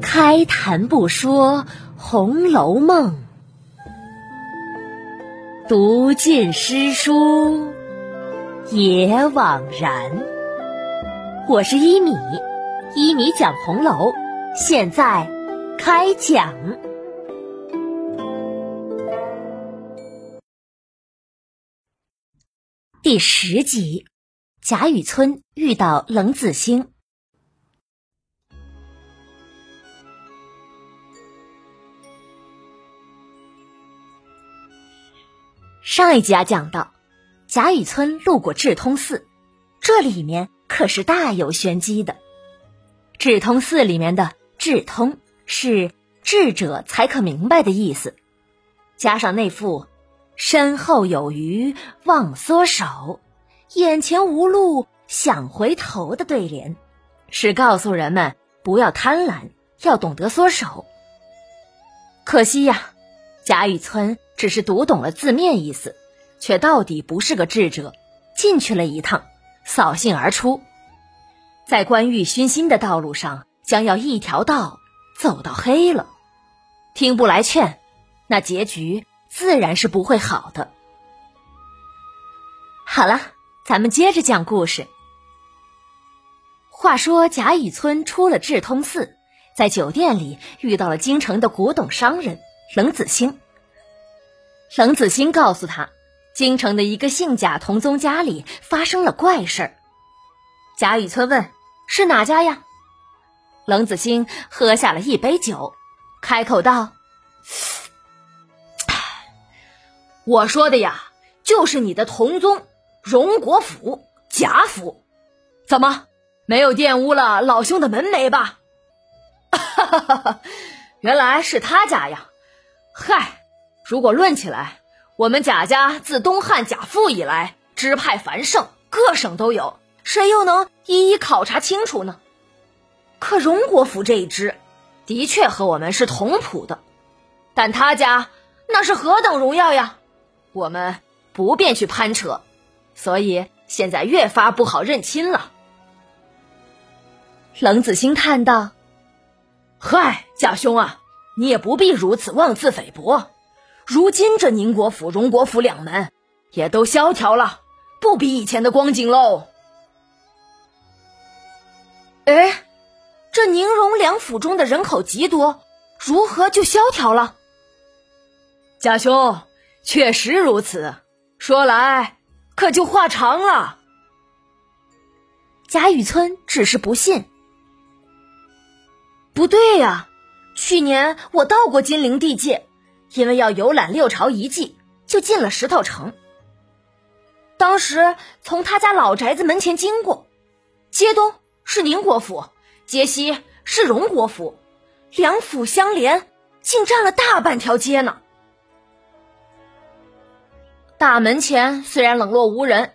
开谈不说《红楼梦》，读尽诗书也枉然。我是一米，一米讲红楼，现在开讲第十集。贾雨村遇到冷子兴。上一集啊，讲到贾雨村路过智通寺，这里面可是大有玄机的。智通寺里面的“智通”是智者才可明白的意思，加上那副“身后有余忘缩手，眼前无路想回头”的对联，是告诉人们不要贪婪，要懂得缩手。可惜呀，贾雨村。只是读懂了字面意思，却到底不是个智者。进去了一趟，扫兴而出，在官欲熏心的道路上，将要一条道走到黑了。听不来劝，那结局自然是不会好的。好了，咱们接着讲故事。话说贾雨村出了智通寺，在酒店里遇到了京城的古董商人冷子兴。冷子兴告诉他，京城的一个姓贾同宗家里发生了怪事儿。贾雨村问：“是哪家呀？”冷子兴喝下了一杯酒，开口道：“我说的呀，就是你的同宗荣国府贾府。怎么没有玷污了老兄的门楣吧？”哈哈哈哈原来是他家呀！嗨。如果论起来，我们贾家自东汉贾父以来，支派繁盛，各省都有，谁又能一一考察清楚呢？可荣国府这一支，的确和我们是同谱的，但他家那是何等荣耀呀！我们不便去攀扯，所以现在越发不好认亲了。冷子兴叹道：“嗨，贾兄啊，你也不必如此妄自菲薄。”如今这宁国府、荣国府两门也都萧条了，不比以前的光景喽。哎，这宁荣两府中的人口极多，如何就萧条了？贾兄，确实如此。说来可就话长了。贾雨村只是不信。不对呀，去年我到过金陵地界。因为要游览六朝遗迹，就进了石头城。当时从他家老宅子门前经过，街东是宁国府，街西是荣国府，两府相连，竟占了大半条街呢。大门前虽然冷落无人，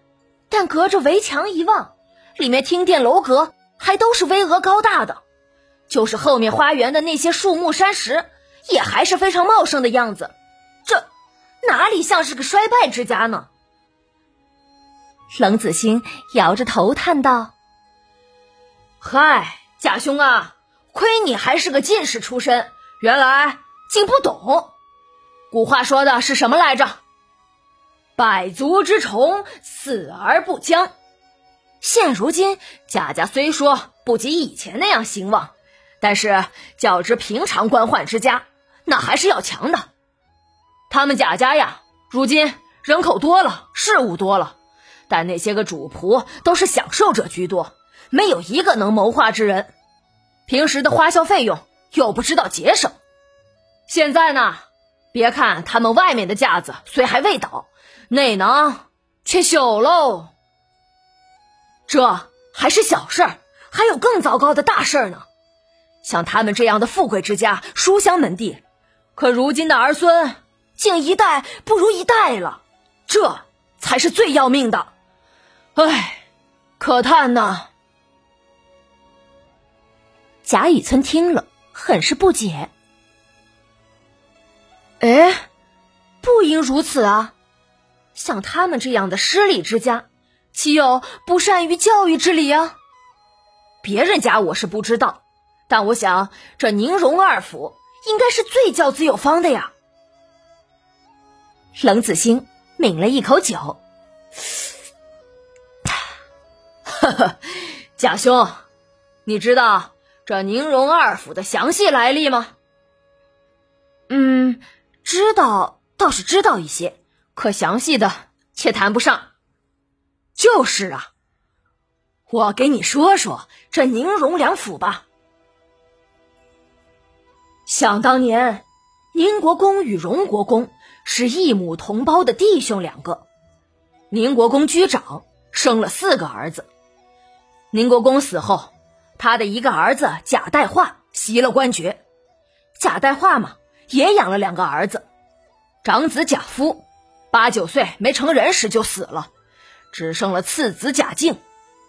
但隔着围墙一望，里面厅殿楼阁还都是巍峨高大的，就是后面花园的那些树木山石。也还是非常茂盛的样子，这哪里像是个衰败之家呢？冷子兴摇着头叹道：“嗨，贾兄啊，亏你还是个进士出身，原来竟不懂。古话说的是什么来着？百足之虫，死而不僵。现如今贾家虽说不及以前那样兴旺，但是较之平常官宦之家。”那还是要强的。他们贾家呀，如今人口多了，事务多了，但那些个主仆都是享受者居多，没有一个能谋划之人。平时的花销费用又不知道节省。现在呢，别看他们外面的架子虽还未倒，内囊却朽喽。这还是小事儿，还有更糟糕的大事儿呢。像他们这样的富贵之家，书香门第。可如今的儿孙，竟一代不如一代了，这才是最要命的。唉，可叹呐！贾雨村听了，很是不解。哎，不应如此啊！像他们这样的失礼之家，岂有不善于教育之理啊？别人家我是不知道，但我想这宁荣二府应该是最教子有方的呀。冷子兴抿了一口酒，呵呵，贾兄，你知道这宁荣二府的详细来历吗？嗯，知道倒是知道一些，可详细的却谈不上。就是啊，我给你说说这宁荣两府吧。想当年，宁国公与荣国公是异母同胞的弟兄两个。宁国公居长，生了四个儿子。宁国公死后，他的一个儿子贾代化袭了官爵。贾代化嘛。也养了两个儿子，长子贾夫八九岁没成人时就死了，只剩了次子贾敬，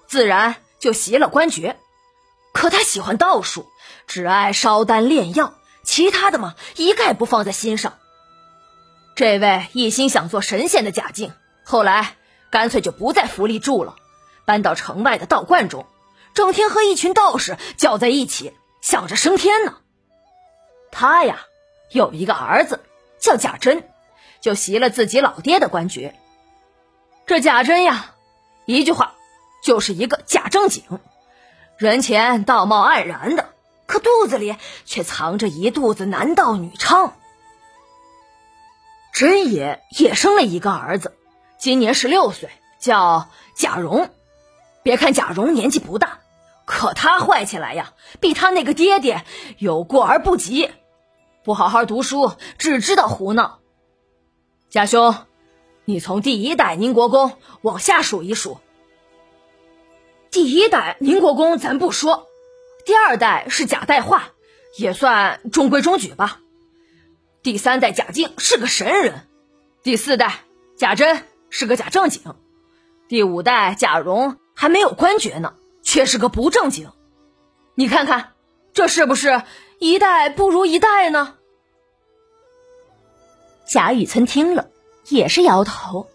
自然就袭了官爵。可他喜欢道术，只爱烧丹炼药，其他的嘛一概不放在心上。这位一心想做神仙的贾敬，后来干脆就不在府里住了，搬到城外的道观中，整天和一群道士搅在一起，想着升天呢。他呀。有一个儿子叫贾珍，就袭了自己老爹的官爵。这贾珍呀，一句话就是一个假正经，人前道貌岸然的，肚子里却藏着一肚子男盗女娼。真爷也生了一个儿子，今年十六岁，叫贾蓉。别看贾蓉年纪不大，可他坏起来呀，比他那个爹爹有过而不及。不好好读书，只知道胡闹。贾兄，你从第一代宁国公往下数一数。第一代宁国公咱不说，第二代是贾代化，也算中规中矩吧。第三代贾敬是个神人，第四代贾珍是个假正经，第五代贾蓉还没有官爵呢，却是个不正经。你看看，这是不是一代不如一代呢？贾雨村听了，也是摇头。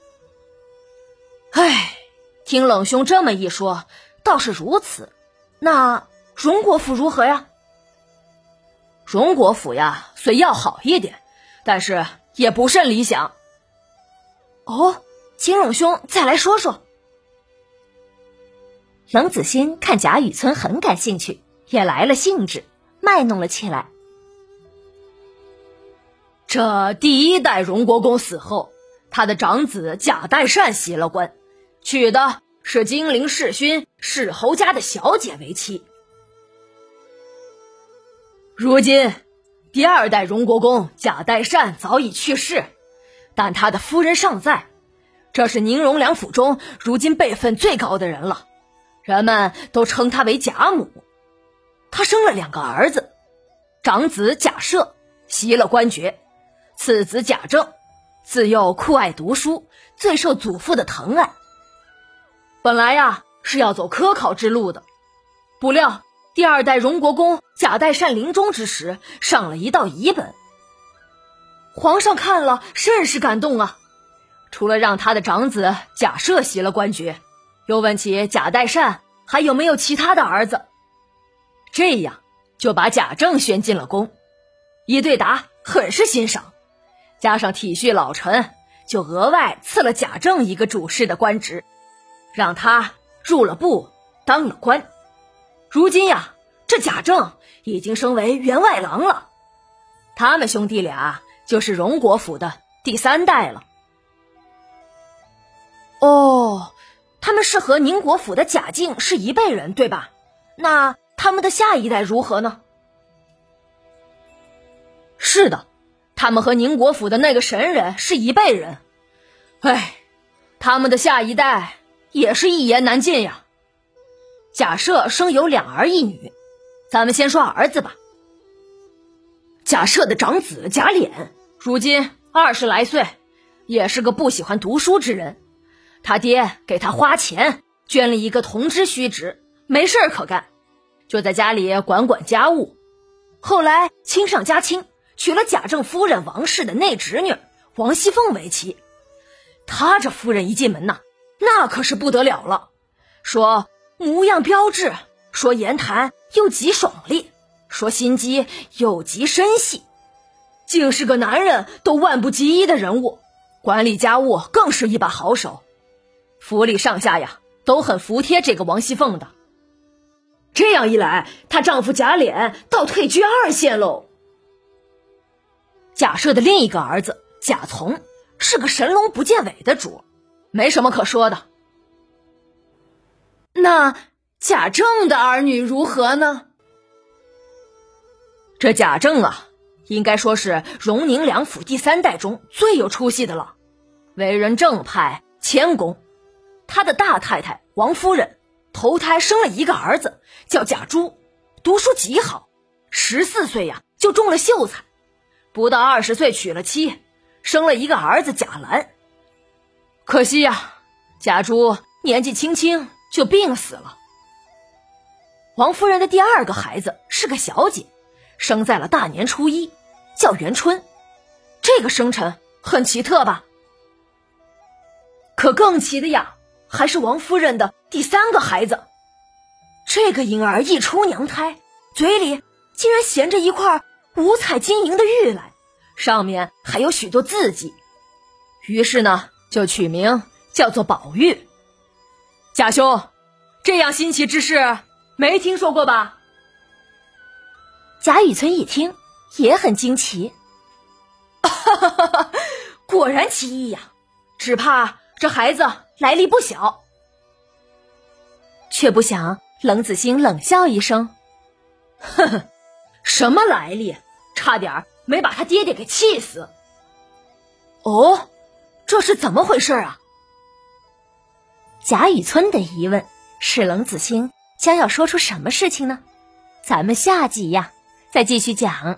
唉，听冷兄这么一说，倒是如此。那荣国府如何呀？荣国府呀，虽要好一点，但是也不甚理想。哦，请冷兄再来说说。冷子兴看贾雨村很感兴趣，也来了兴致，卖弄了起来。这第一代荣国公死后，他的长子贾代善袭了官，娶的是金陵世勋世侯家的小姐为妻。如今，第二代荣国公贾代善早已去世，但他的夫人尚在，这是宁荣两府中如今辈分最高的人了，人们都称他为贾母。他生了两个儿子，长子贾赦袭了官爵。次子贾政，自幼酷爱读书，最受祖父的疼爱。本来呀是要走科考之路的，不料第二代荣国公贾代善临终之时，上了一道遗本。皇上看了甚是感动啊，除了让他的长子贾赦袭了官爵，又问起贾代善还有没有其他的儿子，这样就把贾政选进了宫。一对答很是欣赏。加上体恤老臣，就额外赐了贾政一个主事的官职，让他入了部，当了官。如今呀，这贾政已经升为员外郎了。他们兄弟俩就是荣国府的第三代了。哦，他们是和宁国府的贾敬是一辈人，对吧？那他们的下一代如何呢？是的。他们和宁国府的那个神人是一辈人，哎，他们的下一代也是一言难尽呀。假设生有两儿一女，咱们先说儿子吧。假设的长子贾琏，如今二十来岁，也是个不喜欢读书之人。他爹给他花钱捐了一个同知虚职，没事可干，就在家里管管家务。后来亲上加亲。娶了贾政夫人王氏的内侄女王熙凤为妻，他这夫人一进门呐，那可是不得了了，说模样标致，说言谈又极爽利，说心机又极深细，竟是个男人都万不及一的人物。管理家务更是一把好手，府里上下呀都很服帖这个王熙凤的。这样一来，她丈夫贾琏倒退居二线喽。贾赦的另一个儿子贾从是个神龙不见尾的主，没什么可说的。那贾政的儿女如何呢？这贾政啊，应该说是荣宁两府第三代中最有出息的了，为人正派谦恭。他的大太太王夫人投胎生了一个儿子，叫贾珠，读书极好，十四岁呀就中了秀才，不到二十岁娶了妻，生了一个儿子贾兰。可惜呀，贾珠年纪轻轻。就病死了。王夫人的第二个孩子是个小姐，生在了大年初一，叫元春。这个生辰很奇特吧？可更奇的呀，还是王夫人的第三个孩子。这个婴儿一出娘胎，嘴里竟然衔着一块五彩晶莹的玉来，上面还有许多字迹。于是呢，就取名叫做宝玉。贾兄，这样新奇之事没听说过吧？贾雨村一听也很惊奇，哈哈哈哈果然奇异呀！只怕这孩子来历不小。却不想冷子兴冷笑一声：“呵呵，什么来历？差点没把他爹爹给气死。”哦，这是怎么回事啊？贾雨村的疑问是冷子兴将要说出什么事情呢？咱们下集呀，再继续讲。